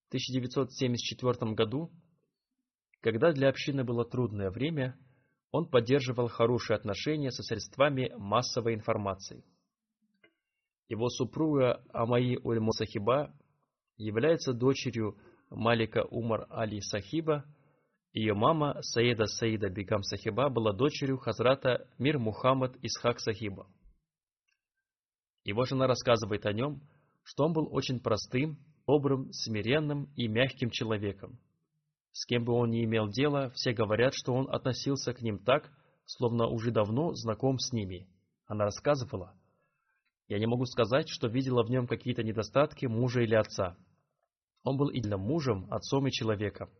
Speaker 2: 1974 году, когда для общины было трудное время, он поддерживал хорошие отношения со средствами массовой информации. Его супруга Амаи Ульму Сахиба является дочерью Малика Умар Али Сахиба, ее мама Саида Саида Бигам Сахиба была дочерью Хазрата Мир Мухаммад Исхак Сахиба. Его жена рассказывает о нем, что он был очень простым, добрым, смиренным и мягким человеком. С кем бы он ни имел дело, все говорят, что он относился к ним так, словно уже давно знаком с ними. Она рассказывала, «Я не могу сказать, что видела в нем какие-то недостатки мужа или отца. Он был идеальным мужем, отцом и человеком,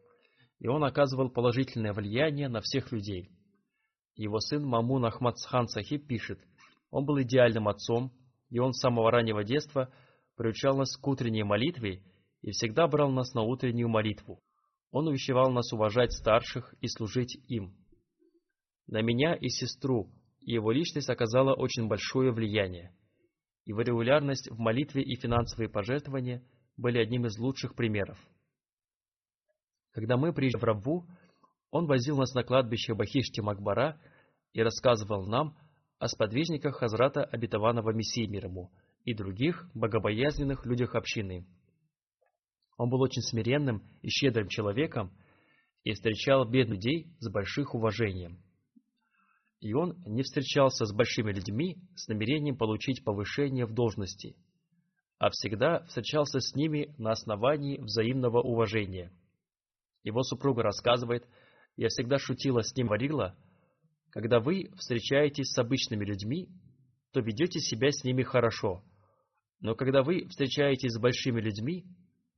Speaker 2: и он оказывал положительное влияние на всех людей. Его сын Мамун Ахмадхан Сахиб пишет, он был идеальным отцом, и он с самого раннего детства – приучал нас к утренней молитве и всегда брал нас на утреннюю молитву. Он увещевал нас уважать старших и служить им. На меня и сестру его личность оказала очень большое влияние. Его регулярность в молитве и финансовые пожертвования были одним из лучших примеров. Когда мы приезжали в Рабву, он возил нас на кладбище Бахишти Макбара и рассказывал нам о сподвижниках Хазрата Обетованного Мессии мир и других богобоязненных людях общины. Он был очень смиренным и щедрым человеком и встречал бедных людей с большим уважением. И он не встречался с большими людьми с намерением получить повышение в должности, а всегда встречался с ними на основании взаимного уважения. Его супруга рассказывает, я всегда шутила с ним, говорила, когда вы встречаетесь с обычными людьми, то ведете себя с ними хорошо, но когда вы встречаетесь с большими людьми,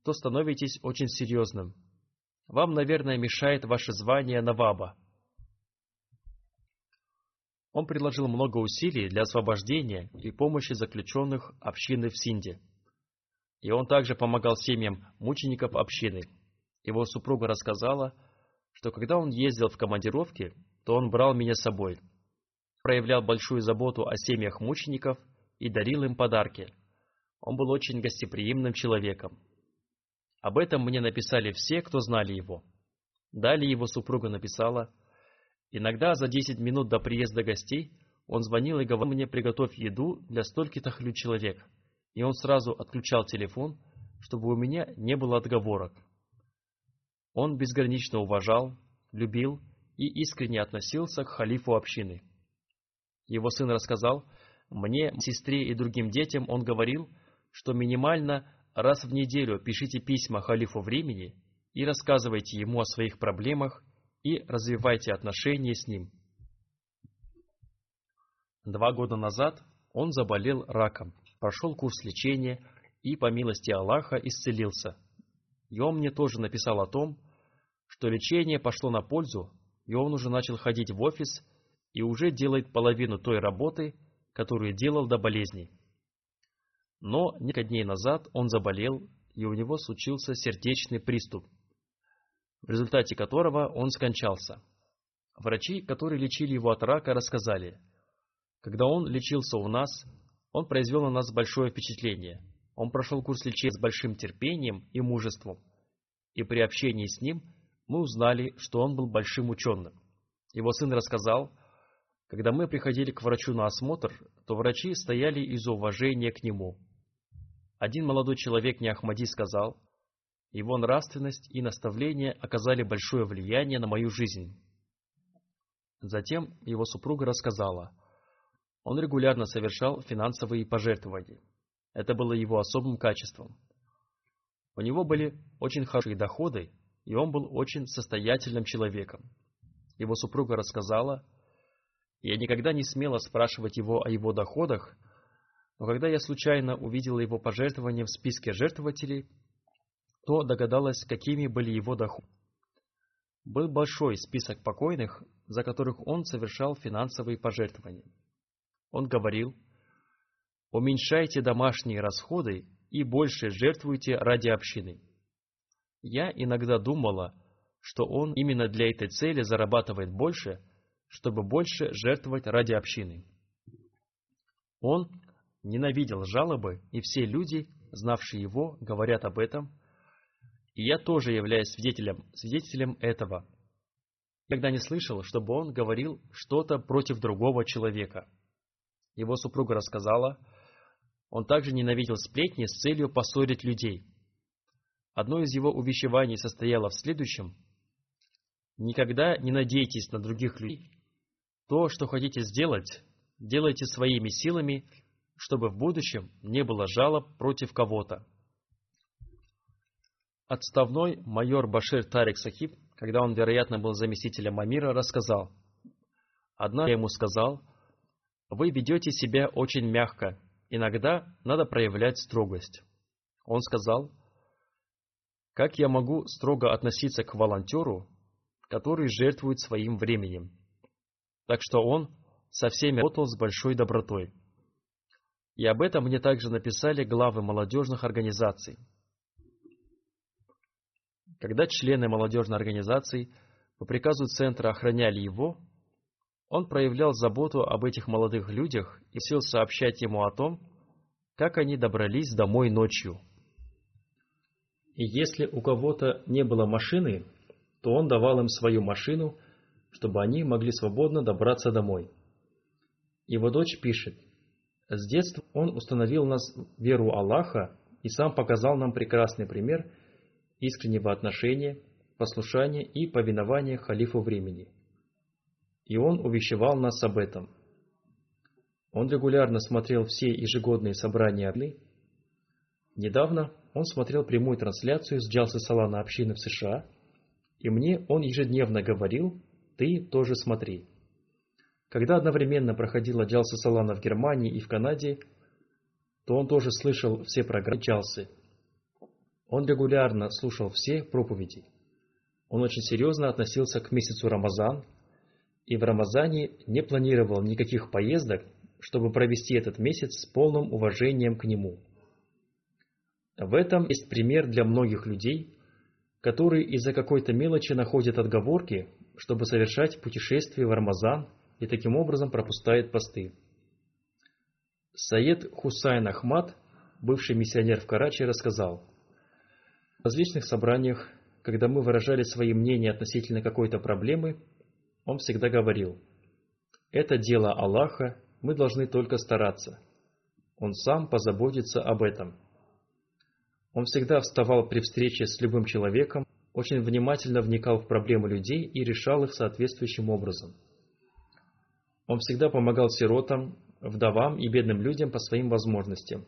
Speaker 2: то становитесь очень серьезным. Вам, наверное, мешает ваше звание Наваба. Он предложил много усилий для освобождения и помощи заключенных общины в Синде. И он также помогал семьям мучеников общины. Его супруга рассказала, что когда он ездил в командировки, то он брал меня с собой, проявлял большую заботу о семьях мучеников и дарил им подарки. Он был очень гостеприимным человеком. Об этом мне написали все, кто знали его. Далее его супруга написала, «Иногда за 10 минут до приезда гостей он звонил и говорил мне, приготовь еду для стольких-то человек, и он сразу отключал телефон, чтобы у меня не было отговорок. Он безгранично уважал, любил и искренне относился к халифу общины. Его сын рассказал, мне, сестре и другим детям он говорил, что минимально раз в неделю пишите письма халифу времени и рассказывайте ему о своих проблемах и развивайте отношения с ним. Два года назад он заболел раком, прошел курс лечения и, по милости Аллаха, исцелился. И он мне тоже написал о том, что лечение пошло на пользу, и он уже начал ходить в офис и уже делает половину той работы, которую делал до болезни. Но несколько дней назад он заболел, и у него случился сердечный приступ, в результате которого он скончался. Врачи, которые лечили его от рака, рассказали, когда он лечился у нас, он произвел на нас большое впечатление. Он прошел курс лечения с большим терпением и мужеством, и при общении с ним мы узнали, что он был большим ученым. Его сын рассказал, когда мы приходили к врачу на осмотр, то врачи стояли из уважения к нему – один молодой человек Неахмади сказал, его нравственность и наставления оказали большое влияние на мою жизнь. Затем его супруга рассказала, он регулярно совершал финансовые пожертвования. Это было его особым качеством. У него были очень хорошие доходы, и он был очень состоятельным человеком. Его супруга рассказала, я никогда не смела спрашивать его о его доходах, но когда я случайно увидела его пожертвования в списке жертвователей, то догадалась, какими были его доходы. Был большой список покойных, за которых он совершал финансовые пожертвования. Он говорил, уменьшайте домашние расходы и больше жертвуйте ради общины. Я иногда думала, что он именно для этой цели зарабатывает больше, чтобы больше жертвовать ради общины. Он ненавидел жалобы, и все люди, знавшие его, говорят об этом, и я тоже являюсь свидетелем, свидетелем этого. Никогда не слышал, чтобы он говорил что-то против другого человека. Его супруга рассказала, он также ненавидел сплетни с целью поссорить людей. Одно из его увещеваний состояло в следующем. Никогда не надейтесь на других людей. То, что хотите сделать, делайте своими силами чтобы в будущем не было жалоб против кого-то. Отставной майор Башир Тарик Сахиб, когда он, вероятно, был заместителем Амира, рассказал. Одна ему сказал, «Вы ведете себя очень мягко, иногда надо проявлять строгость». Он сказал, «Как я могу строго относиться к волонтеру, который жертвует своим временем?» Так что он со всеми работал с большой добротой. И об этом мне также написали главы молодежных организаций. Когда члены молодежной организации по приказу Центра охраняли его, он проявлял заботу об этих молодых людях и сел сообщать ему о том, как они добрались домой ночью. И если у кого-то не было машины, то он давал им свою машину, чтобы они могли свободно добраться домой. Его дочь пишет – с детства он установил нас веру Аллаха и сам показал нам прекрасный пример искреннего отношения, послушания и повинования халифу времени. И он увещевал нас об этом. Он регулярно смотрел все ежегодные собрания Адли. Недавно он смотрел прямую трансляцию с Джалсы Салана общины в США, и мне он ежедневно говорил, ты тоже смотри. Когда одновременно проходила Джалса Салана в Германии и в Канаде, то он тоже слышал все программы Джалсы. Он регулярно слушал все проповеди. Он очень серьезно относился к месяцу Рамазан, и в Рамазане не планировал никаких поездок, чтобы провести этот месяц с полным уважением к нему. В этом есть пример для многих людей, которые из-за какой-то мелочи находят отговорки, чтобы совершать путешествие в Рамазан и таким образом пропускают посты. Саед Хусайн Ахмад, бывший миссионер в Карачи, рассказал, в различных собраниях, когда мы выражали свои мнения относительно какой-то проблемы, он всегда говорил, «Это дело Аллаха, мы должны только стараться. Он сам позаботится об этом». Он всегда вставал при встрече с любым человеком, очень внимательно вникал в проблемы людей и решал их соответствующим образом. Он всегда помогал сиротам, вдовам и бедным людям по своим возможностям.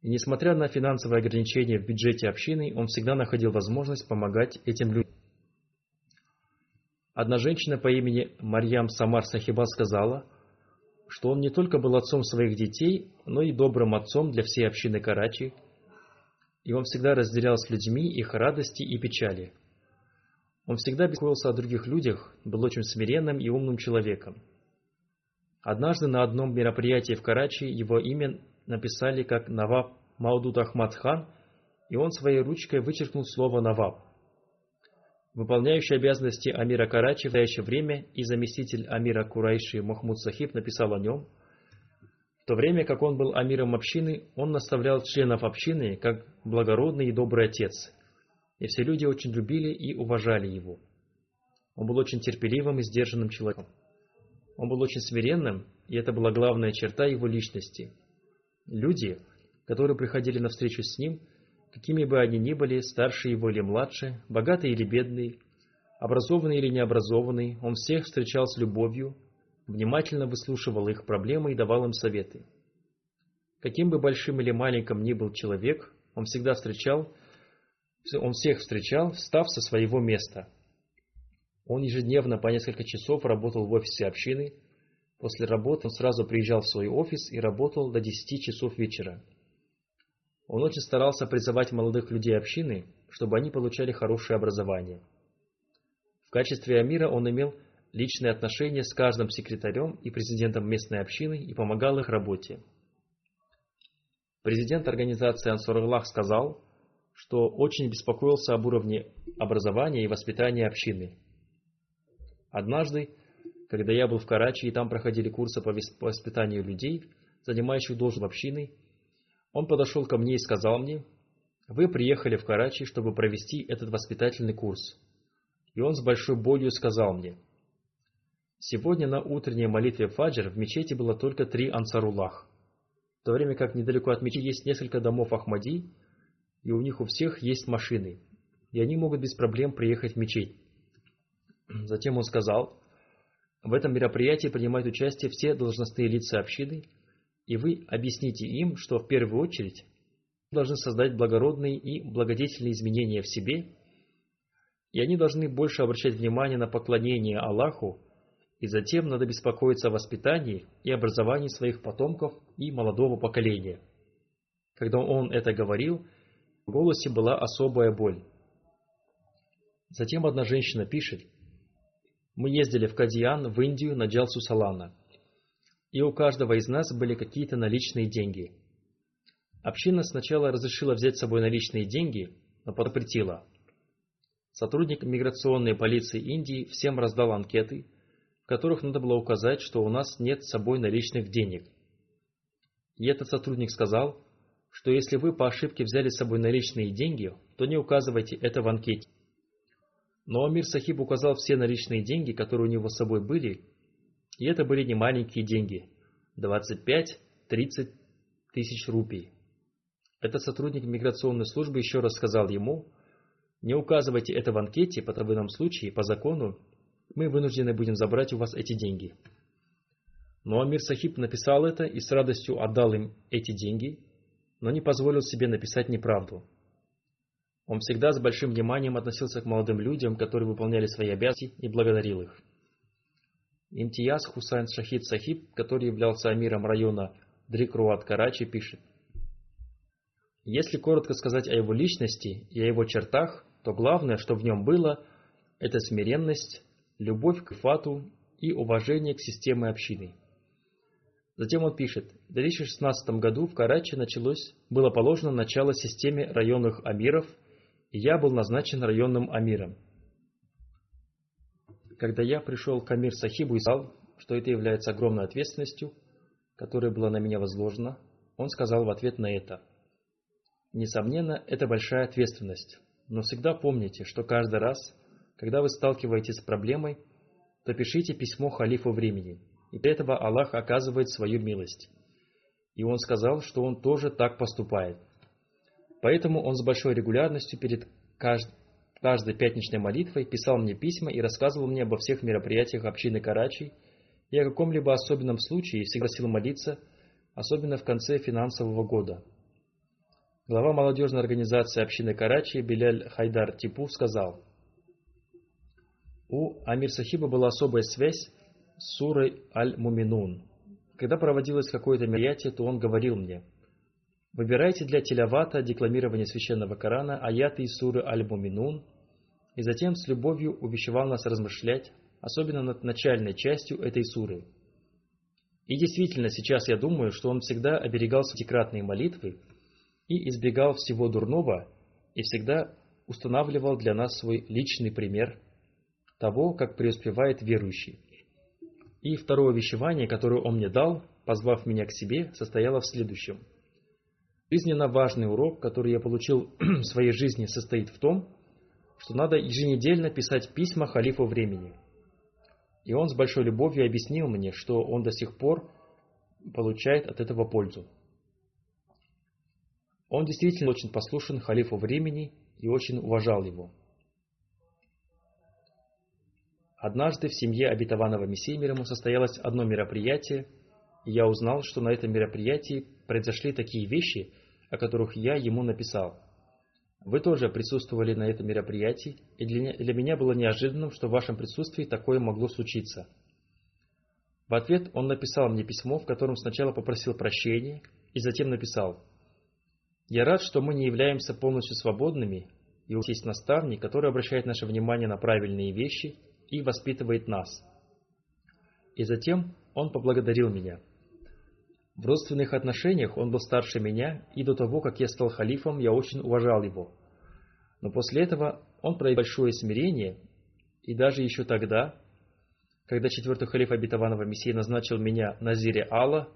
Speaker 2: И несмотря на финансовые ограничения в бюджете общины, он всегда находил возможность помогать этим людям. Одна женщина по имени Марьям Самар Сахиба сказала, что он не только был отцом своих детей, но и добрым отцом для всей общины Карачи, и он всегда разделял с людьми их радости и печали. Он всегда беспокоился о других людях, был очень смиренным и умным человеком. Однажды на одном мероприятии в Карачи его имя написали как Наваб Маудуд Ахмад хан, и он своей ручкой вычеркнул слово Наваб. Выполняющий обязанности Амира Карачи в настоящее время и заместитель Амира Курайши Махмуд Сахиб написал о нем. В то время как он был Амиром общины, он наставлял членов общины как благородный и добрый отец, и все люди очень любили и уважали его. Он был очень терпеливым и сдержанным человеком. Он был очень смиренным, и это была главная черта его личности. Люди, которые приходили на встречу с ним, какими бы они ни были, старше его или младше, богатые или бедные, образованные или необразованные, он всех встречал с любовью, внимательно выслушивал их проблемы и давал им советы. Каким бы большим или маленьким ни был человек, он всегда встречал, он всех встречал, встав со своего места – он ежедневно по несколько часов работал в офисе общины. После работы он сразу приезжал в свой офис и работал до 10 часов вечера. Он очень старался призывать молодых людей общины, чтобы они получали хорошее образование. В качестве амира он имел личные отношения с каждым секретарем и президентом местной общины и помогал их работе. Президент организации Ансур сказал, что очень беспокоился об уровне образования и воспитания общины – Однажды, когда я был в Карачи, и там проходили курсы по воспитанию людей, занимающих должность общины, он подошел ко мне и сказал мне, «Вы приехали в Карачи, чтобы провести этот воспитательный курс». И он с большой болью сказал мне, «Сегодня на утренней молитве Фаджр в мечети было только три ансаруллах, в то время как недалеко от мечети есть несколько домов Ахмади, и у них у всех есть машины, и они могут без проблем приехать в мечеть. Затем он сказал, в этом мероприятии принимают участие все должностные лица общины, и вы объясните им, что в первую очередь должны создать благородные и благодетельные изменения в себе, и они должны больше обращать внимание на поклонение Аллаху, и затем надо беспокоиться о воспитании и образовании своих потомков и молодого поколения. Когда он это говорил, в голосе была особая боль. Затем одна женщина пишет, мы ездили в Кадьян, в Индию, на Джалсу Салана. И у каждого из нас были какие-то наличные деньги. Община сначала разрешила взять с собой наличные деньги, но подпретила. Сотрудник миграционной полиции Индии всем раздал анкеты, в которых надо было указать, что у нас нет с собой наличных денег. И этот сотрудник сказал, что если вы по ошибке взяли с собой наличные деньги, то не указывайте это в анкете. Но Амир Сахиб указал все наличные деньги, которые у него с собой были, и это были не маленькие деньги – 25-30 тысяч рупий. Этот сотрудник миграционной службы еще раз сказал ему, не указывайте это в анкете, по в случае, по закону, мы вынуждены будем забрать у вас эти деньги. Но Амир Сахиб написал это и с радостью отдал им эти деньги, но не позволил себе написать неправду. Он всегда с большим вниманием относился к молодым людям, которые выполняли свои обязанности, и благодарил их. Имтияз Хусайн Шахид Сахиб, который являлся амиром района Дрикруат Карачи, пишет. Если коротко сказать о его личности и о его чертах, то главное, что в нем было, это смиренность, любовь к фату и уважение к системе общины. Затем он пишет, в 2016 году в Карачи началось, было положено начало системе районных амиров, и я был назначен районным амиром. Когда я пришел к Амир Сахибу и сказал, что это является огромной ответственностью, которая была на меня возложена, он сказал в ответ на это. Несомненно, это большая ответственность, но всегда помните, что каждый раз, когда вы сталкиваетесь с проблемой, то пишите письмо халифу времени, и для этого Аллах оказывает свою милость. И он сказал, что он тоже так поступает. Поэтому он с большой регулярностью перед каждым каждой пятничной молитвой писал мне письма и рассказывал мне обо всех мероприятиях общины Карачи и о каком-либо особенном случае всегда просил молиться, особенно в конце финансового года. Глава молодежной организации общины Карачи Беляль Хайдар Типу сказал, у Амир Сахиба была особая связь с сурой Аль-Муминун. Когда проводилось какое-то мероприятие, то он говорил мне, выбирайте для телявата декламирование священного Корана аяты из суры Аль-Муминун и затем с любовью увещевал нас размышлять, особенно над начальной частью этой суры. И действительно, сейчас я думаю, что он всегда оберегал декратные молитвы и избегал всего дурного, и всегда устанавливал для нас свой личный пример того, как преуспевает верующий. И второе увещевание, которое он мне дал, позвав меня к себе, состояло в следующем. Жизненно важный урок, который я получил в своей жизни, состоит в том, что надо еженедельно писать письма халифу времени. И он с большой любовью объяснил мне, что он до сих пор получает от этого пользу. Он действительно очень послушен халифу времени и очень уважал его. Однажды в семье обетованного Мессии мир ему состоялось одно мероприятие, и я узнал, что на этом мероприятии произошли такие вещи, о которых я ему написал – вы тоже присутствовали на этом мероприятии, и для меня было неожиданным, что в вашем присутствии такое могло случиться. В ответ он написал мне письмо, в котором сначала попросил прощения, и затем написал «Я рад, что мы не являемся полностью свободными, и у нас есть наставник, который обращает наше внимание на правильные вещи и воспитывает нас». И затем он поблагодарил меня – в родственных отношениях он был старше меня, и до того, как я стал халифом, я очень уважал его. Но после этого он проявил большое смирение, и даже еще тогда, когда четвертый халиф обетованного Мессии назначил меня Назире Алла,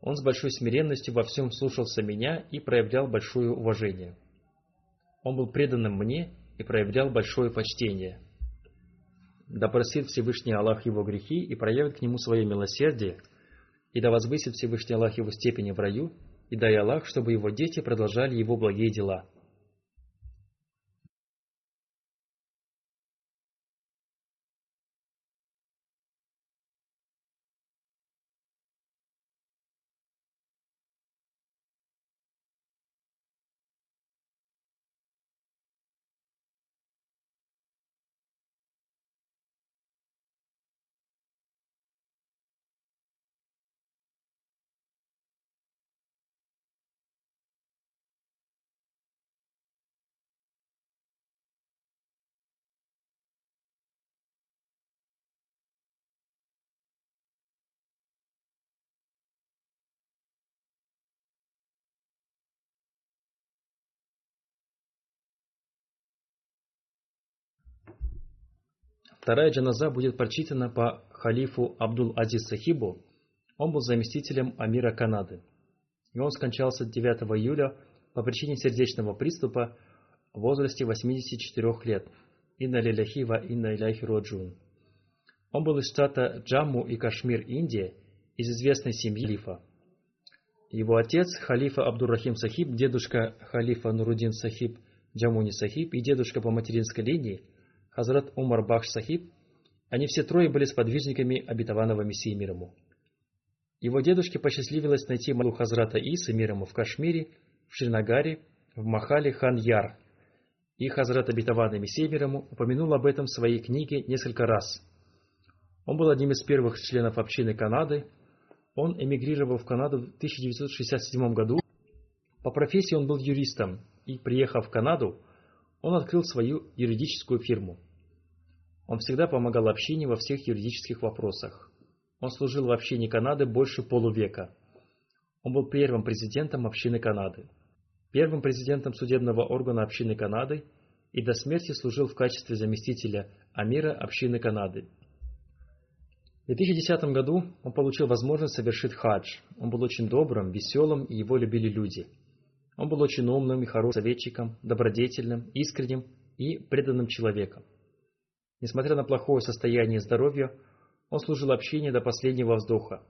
Speaker 2: он с большой смиренностью во всем слушался меня и проявлял большое уважение. Он был преданным мне и проявлял большое почтение. Да Всевышний Аллах его грехи и проявит к нему свое милосердие – и да возвысит Всевышний Аллах его степени в раю, и дай Аллах, чтобы его дети продолжали его благие дела. Вторая джаназа будет прочитана по халифу Абдул-Азиз Сахибу. Он был заместителем Амира Канады. И он скончался 9 июля по причине сердечного приступа в возрасте 84 лет. Инна лиляхи ва инна иляхи роджун. Он был из штата Джамму и Кашмир, Индия, из известной семьи халифа. Его отец, халифа Абдуррахим Сахиб, дедушка халифа Нурудин Сахиб Джамуни Сахиб и дедушка по материнской линии – Хазрат Умар Бахш Сахиб Они все трое были сподвижниками обетованного Мессии мир. Его дедушке посчастливилось найти Малу Хазрата Иса мир ему в Кашмире, в Шринагаре, в Махале Хан-Яр. И Хазрат обетованный Мессия мир упомянул об этом в своей книге несколько раз. Он был одним из первых членов общины Канады. Он эмигрировал в Канаду в 1967 году. По профессии он был юристом, и, приехав в Канаду, он открыл свою юридическую фирму – он всегда помогал общине во всех юридических вопросах. Он служил в общине Канады больше полувека. Он был первым президентом общины Канады, первым президентом судебного органа общины Канады и до смерти служил в качестве заместителя Амира общины Канады. В 2010 году он получил возможность совершить хадж. Он был очень добрым, веселым, и его любили люди. Он был очень умным и хорошим советчиком, добродетельным, искренним и преданным человеком. Несмотря на плохое состояние здоровья, он служил общине до последнего вздоха.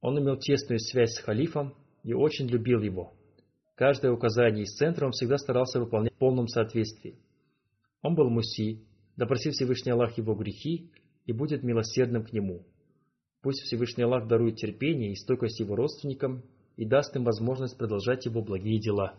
Speaker 2: Он имел тесную связь с халифом и очень любил его. Каждое указание из центра он всегда старался выполнять в полном соответствии. Он был муси, да просил Всевышний Аллах его грехи и будет милосердным к нему. Пусть Всевышний Аллах дарует терпение и стойкость его родственникам и даст им возможность продолжать его благие дела.